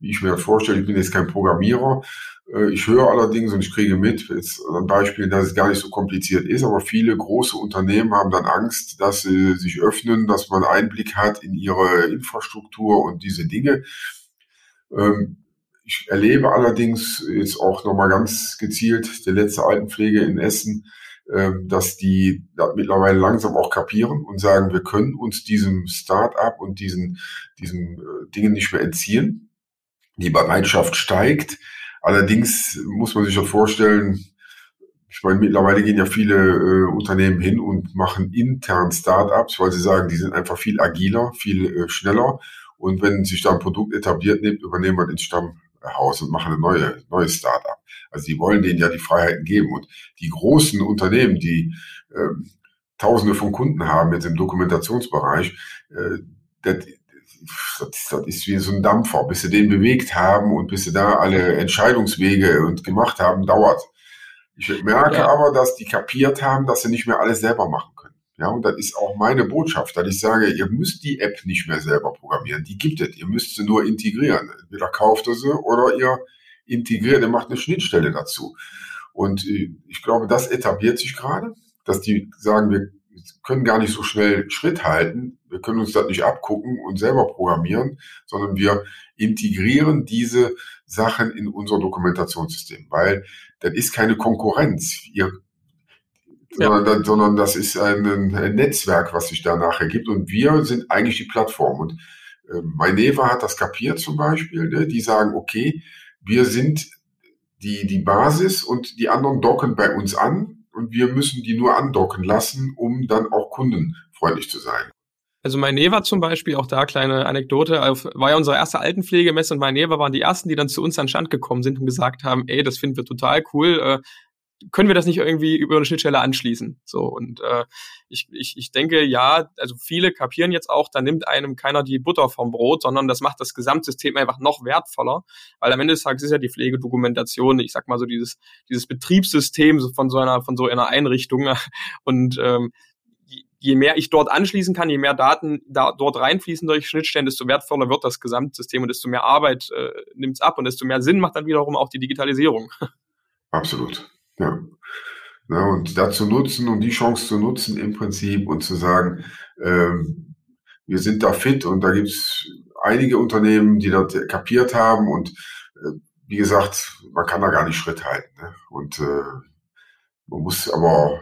wie ich mir das vorstelle. Ich bin jetzt kein Programmierer. Äh, ich höre allerdings und ich kriege mit, jetzt ein Beispiel, dass es gar nicht so kompliziert ist, aber viele große Unternehmen haben dann Angst, dass sie sich öffnen, dass man Einblick hat in ihre Infrastruktur und diese Dinge. Ähm, ich erlebe allerdings jetzt auch nochmal ganz gezielt der letzte Altenpflege in Essen, ähm, dass die mittlerweile langsam auch kapieren und sagen, wir können uns diesem Start-up und diesen, diesen äh, Dingen nicht mehr entziehen. Die Bereitschaft steigt. Allerdings muss man sich ja vorstellen, ich meine, mittlerweile gehen ja viele äh, Unternehmen hin und machen intern Start-ups, weil sie sagen, die sind einfach viel agiler, viel äh, schneller. Und wenn sich da ein Produkt etabliert nimmt, übernehmen wir den Stamm Haus und machen ein neue, neues Startup. Also die wollen denen ja die Freiheiten geben. Und die großen Unternehmen, die ähm, Tausende von Kunden haben jetzt im Dokumentationsbereich, äh, das, ist wie so ein Dampfer. Bis sie den bewegt haben und bis sie da alle Entscheidungswege und gemacht haben, dauert. Ich merke ja. aber, dass die kapiert haben, dass sie nicht mehr alles selber machen ja, und das ist auch meine Botschaft, dass ich sage, ihr müsst die App nicht mehr selber programmieren. Die gibt es. Ihr müsst sie nur integrieren. Entweder kauft ihr sie oder ihr integriert, ihr macht eine Schnittstelle dazu. Und äh, ich glaube, das etabliert sich gerade, dass die sagen, wir können gar nicht so schnell Schritt halten. Wir können uns das nicht abgucken und selber programmieren, sondern wir integrieren diese Sachen in unser Dokumentationssystem, weil das ist keine Konkurrenz. Ihr ja. sondern, sondern das ist ein, ein, Netzwerk, was sich da nachher gibt. Und wir sind eigentlich die Plattform. Und äh, Maineva hat das kapiert zum Beispiel. Ne? Die sagen, okay, wir sind die, die Basis und die anderen docken bei uns an und wir müssen die nur andocken lassen, um dann auch kundenfreundlich zu sein. Also Maineva zum Beispiel, auch da kleine Anekdote, war ja unsere erste Altenpflegemesse und Maineva waren die ersten, die dann zu uns an Stand gekommen sind und gesagt haben, ey, das finden wir total cool, äh, können wir das nicht irgendwie über eine Schnittstelle anschließen? So und äh, ich, ich, ich denke, ja, also viele kapieren jetzt auch, da nimmt einem keiner die Butter vom Brot, sondern das macht das Gesamtsystem einfach noch wertvoller, weil am Ende des Tages ist ja die Pflegedokumentation, ich sag mal so dieses dieses Betriebssystem von so einer von so einer Einrichtung und ähm, je mehr ich dort anschließen kann, je mehr Daten da dort reinfließen durch Schnittstellen, desto wertvoller wird das Gesamtsystem und desto mehr Arbeit äh, nimmt es ab und desto mehr Sinn macht dann wiederum auch die Digitalisierung. Absolut. Ja. ja. Und dazu nutzen, um die Chance zu nutzen im Prinzip und zu sagen, ähm, wir sind da fit und da gibt's einige Unternehmen, die das kapiert haben und äh, wie gesagt, man kann da gar nicht Schritt halten. Ne? Und äh, man muss aber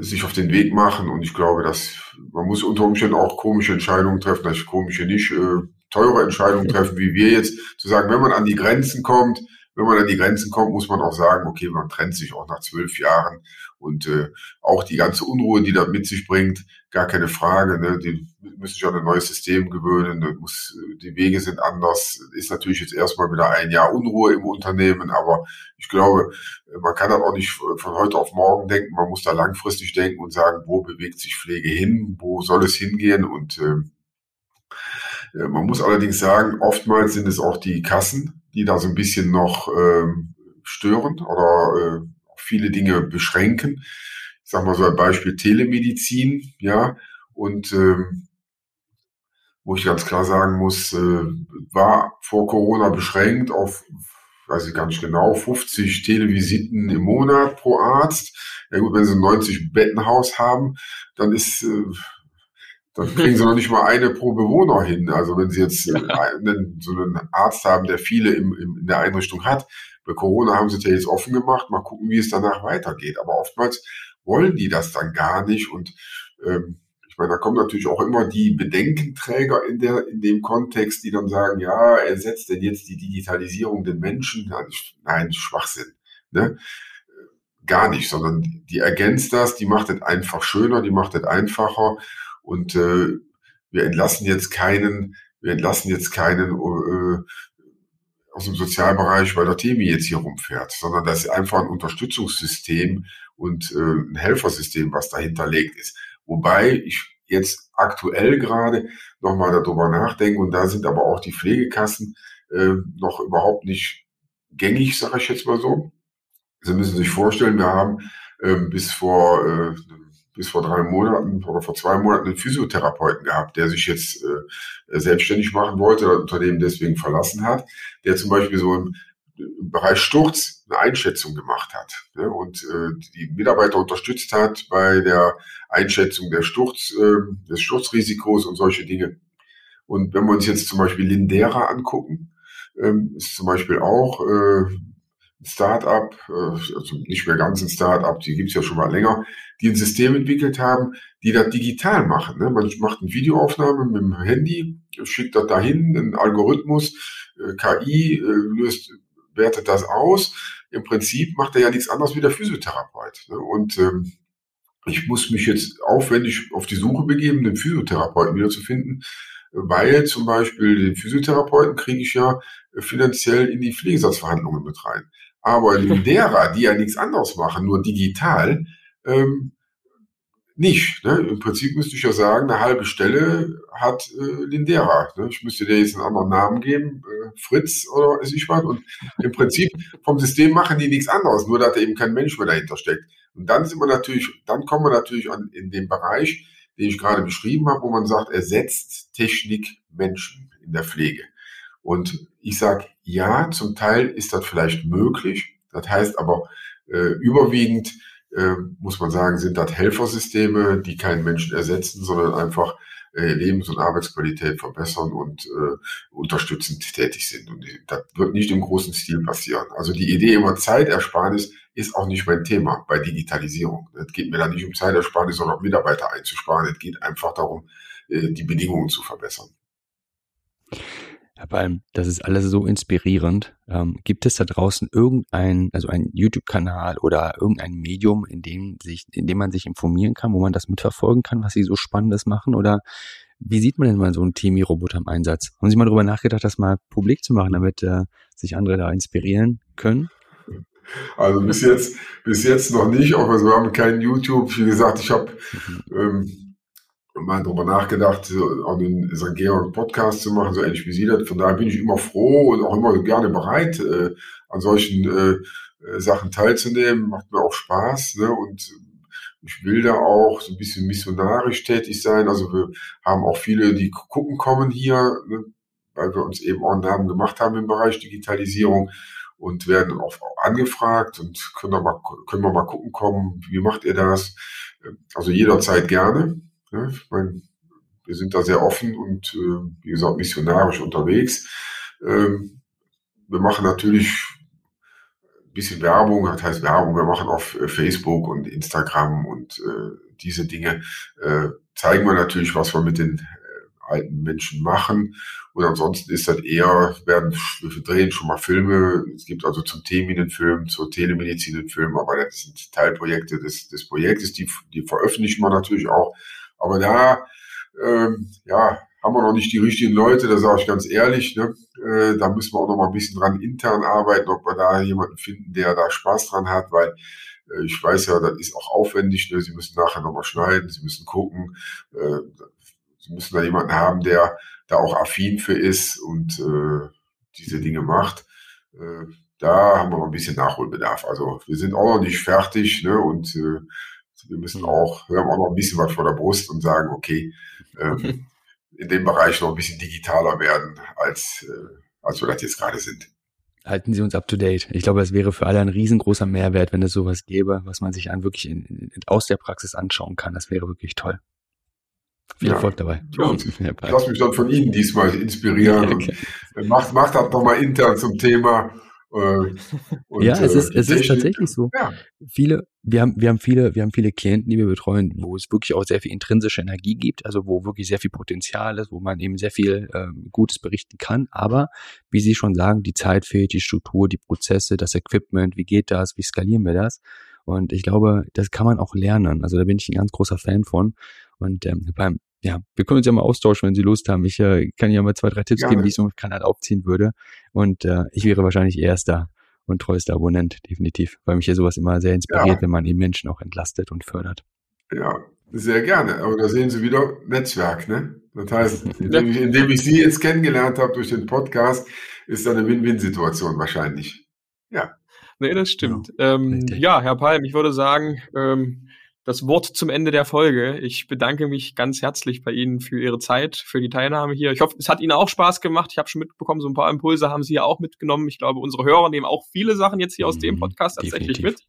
sich auf den Weg machen. Und ich glaube, dass man muss unter Umständen auch komische Entscheidungen treffen, dass komische nicht äh, teure Entscheidungen treffen, wie wir jetzt, zu sagen, wenn man an die Grenzen kommt, wenn man an die Grenzen kommt, muss man auch sagen, okay, man trennt sich auch nach zwölf Jahren und äh, auch die ganze Unruhe, die das mit sich bringt, gar keine Frage. Ne? Die müssen sich an ein neues System gewöhnen. Muss, die Wege sind anders. Ist natürlich jetzt erstmal wieder ein Jahr Unruhe im Unternehmen, aber ich glaube, man kann das auch nicht von heute auf morgen denken. Man muss da langfristig denken und sagen, wo bewegt sich Pflege hin, wo soll es hingehen und äh, man muss allerdings sagen, oftmals sind es auch die Kassen, die da so ein bisschen noch ähm, stören oder äh, viele Dinge beschränken. Ich sage mal so ein Beispiel Telemedizin, ja, und ähm, wo ich ganz klar sagen muss, äh, war vor Corona beschränkt auf, weiß ich nicht genau, 50 Televisiten im Monat pro Arzt. Ja gut, wenn sie ein 90 Bettenhaus haben, dann ist äh, dann kriegen sie noch nicht mal eine pro Bewohner hin. Also wenn sie jetzt einen, so einen Arzt haben, der viele im, im, in der Einrichtung hat, bei Corona haben sie es ja jetzt offen gemacht, mal gucken, wie es danach weitergeht. Aber oftmals wollen die das dann gar nicht. Und ähm, ich meine, da kommen natürlich auch immer die Bedenkenträger in, der, in dem Kontext, die dann sagen, ja, ersetzt denn jetzt die Digitalisierung den Menschen? Nein, Schwachsinn. Ne? Gar nicht, sondern die ergänzt das, die macht es einfach schöner, die macht es einfacher und äh, wir entlassen jetzt keinen, wir entlassen jetzt keinen äh, aus dem Sozialbereich, weil der Temi jetzt hier rumfährt, sondern das ist einfach ein Unterstützungssystem und äh, ein Helfersystem, was dahinter liegt ist. Wobei ich jetzt aktuell gerade nochmal darüber nachdenke und da sind aber auch die Pflegekassen äh, noch überhaupt nicht gängig, sage ich jetzt mal so. Sie müssen sich vorstellen, wir haben äh, bis vor äh, bis vor drei Monaten oder vor zwei Monaten einen Physiotherapeuten gehabt, der sich jetzt äh, selbstständig machen wollte, das Unternehmen deswegen verlassen hat, der zum Beispiel so im, im Bereich Sturz eine Einschätzung gemacht hat ne, und äh, die Mitarbeiter unterstützt hat bei der Einschätzung der Sturz, äh, des Sturzrisikos und solche Dinge. Und wenn wir uns jetzt zum Beispiel Lindera angucken, ähm, ist zum Beispiel auch äh, Start-up, äh, also nicht mehr ganz ein Start-up, die gibt's ja schon mal länger, die ein System entwickelt haben, die das digital machen. Ne? Man macht eine Videoaufnahme mit dem Handy, schickt das dahin, ein Algorithmus, äh, KI äh, löst, wertet das aus. Im Prinzip macht er ja nichts anderes wie der Physiotherapeut. Ne? Und ähm, ich muss mich jetzt aufwendig auf die Suche begeben, den Physiotherapeuten wiederzufinden, weil zum Beispiel den Physiotherapeuten kriege ich ja finanziell in die Pflegesatzverhandlungen mit rein. Aber Lindera, die ja nichts anderes machen, nur digital, ähm, nicht. Ne? Im Prinzip müsste ich ja sagen, eine halbe Stelle hat äh, Lindera. Ne? Ich müsste dir jetzt einen anderen Namen geben, äh, Fritz oder weiß ich was. Und im Prinzip vom System machen die nichts anderes, nur dass da eben kein Mensch mehr dahinter steckt. Und dann sind wir natürlich, dann kommen wir natürlich an, in den Bereich, den ich gerade beschrieben habe, wo man sagt, ersetzt Technik Menschen in der Pflege. Und ich sage, ja, zum Teil ist das vielleicht möglich. Das heißt aber äh, überwiegend, äh, muss man sagen, sind das Helfersysteme, die keinen Menschen ersetzen, sondern einfach äh, Lebens- und Arbeitsqualität verbessern und äh, unterstützend tätig sind. Und das wird nicht im großen Stil passieren. Also die Idee immer Zeitersparnis ist auch nicht mein Thema bei Digitalisierung. Es geht mir da nicht um Zeitersparnis, sondern Mitarbeiter einzusparen. Es geht einfach darum, äh, die Bedingungen zu verbessern. Herr Palm, das ist alles so inspirierend. Ähm, gibt es da draußen irgendein, also ein YouTube-Kanal oder irgendein Medium, in dem sich, in dem man sich informieren kann, wo man das mitverfolgen kann, was Sie so Spannendes machen? Oder wie sieht man denn mal so einen Temi-Roboter im Einsatz? Haben Sie mal darüber nachgedacht, das mal publik zu machen, damit äh, sich andere da inspirieren können? Also bis jetzt, bis jetzt noch nicht, aber wir haben kein YouTube. Wie gesagt, ich habe mhm. ähm, mal drüber nachgedacht, auch den St. Georg Podcast zu machen, so ähnlich wie Sie das. Von daher bin ich immer froh und auch immer gerne bereit, äh, an solchen äh, äh, Sachen teilzunehmen. Macht mir auch Spaß. Ne? Und ich will da auch so ein bisschen missionarisch tätig sein. Also wir haben auch viele, die gucken kommen hier, ne? weil wir uns eben auch einen Namen gemacht haben im Bereich Digitalisierung und werden auch angefragt und können, wir mal, können wir mal gucken kommen, wie macht ihr das? Also jederzeit gerne. Ich meine, wir sind da sehr offen und äh, wie gesagt missionarisch unterwegs. Ähm, wir machen natürlich ein bisschen Werbung, das heißt Werbung, wir machen auf äh, Facebook und Instagram und äh, diese Dinge zeigen wir natürlich, was wir mit den alten Menschen machen. Und ansonsten ist das eher, werden, wir drehen schon mal Filme. Es gibt also zum Themen einen Film, zur Telemedizin einen Film, aber das sind Teilprojekte des, des Projektes, die, die veröffentlichen wir natürlich auch. Aber da, ähm, ja, haben wir noch nicht die richtigen Leute, da sage ich ganz ehrlich. Ne? Äh, da müssen wir auch noch mal ein bisschen dran intern arbeiten, ob wir da jemanden finden, der da Spaß dran hat, weil äh, ich weiß ja, das ist auch aufwendig. Ne? Sie müssen nachher noch mal schneiden, Sie müssen gucken. Äh, Sie müssen da jemanden haben, der da auch affin für ist und äh, diese Dinge macht. Äh, da haben wir noch ein bisschen Nachholbedarf. Also wir sind auch noch nicht fertig ne? und äh, wir müssen auch, wir haben auch noch ein bisschen was vor der Brust und sagen, okay, ähm, in dem Bereich noch ein bisschen digitaler werden, als, äh, als wir das jetzt gerade sind. Halten Sie uns up to date. Ich glaube, es wäre für alle ein riesengroßer Mehrwert, wenn es sowas gäbe, was man sich an wirklich in, in, aus der Praxis anschauen kann. Das wäre wirklich toll. Viel ja, Erfolg dabei. Ja, ich lasse mich dann von Ihnen diesmal inspirieren. okay. macht, macht das nochmal intern zum Thema und, ja, es ist, äh, es ist tatsächlich so. Ja. Viele, wir haben, wir haben viele, wir haben viele Klienten, die wir betreuen, wo es wirklich auch sehr viel intrinsische Energie gibt, also wo wirklich sehr viel Potenzial ist, wo man eben sehr viel ähm, Gutes berichten kann. Aber wie Sie schon sagen, die Zeit fehlt, die Struktur, die Prozesse, das Equipment, wie geht das, wie skalieren wir das? Und ich glaube, das kann man auch lernen. Also da bin ich ein ganz großer Fan von. Und ähm, beim ja, wir können uns ja mal austauschen, wenn Sie Lust haben. Ich äh, kann ja mal zwei, drei Tipps Gerne. geben, wie ich so einen Kanal aufziehen würde. Und äh, ich wäre wahrscheinlich erster und treuester Abonnent, definitiv. Weil mich ja sowas immer sehr inspiriert, ja. wenn man eben Menschen auch entlastet und fördert. Ja, sehr gerne. Aber da sehen Sie wieder Netzwerk, ne? Das heißt, indem ich, indem ich Sie jetzt kennengelernt habe durch den Podcast, ist da eine Win-Win-Situation wahrscheinlich. Ja. Nee, das stimmt. Ja, ähm, ja Herr Palm, ich würde sagen, ähm, das Wort zum Ende der Folge. Ich bedanke mich ganz herzlich bei Ihnen für Ihre Zeit, für die Teilnahme hier. Ich hoffe, es hat Ihnen auch Spaß gemacht. Ich habe schon mitbekommen, so ein paar Impulse haben Sie ja auch mitgenommen. Ich glaube, unsere Hörer nehmen auch viele Sachen jetzt hier aus dem mhm, Podcast tatsächlich Definitiv. mit.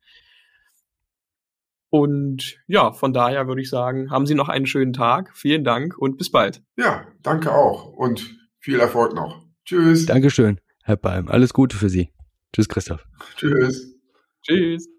Und ja, von daher würde ich sagen, haben Sie noch einen schönen Tag. Vielen Dank und bis bald. Ja, danke auch und viel Erfolg noch. Tschüss. Dankeschön, Herr Palm. Alles Gute für Sie. Tschüss, Christoph. Tschüss. Tschüss.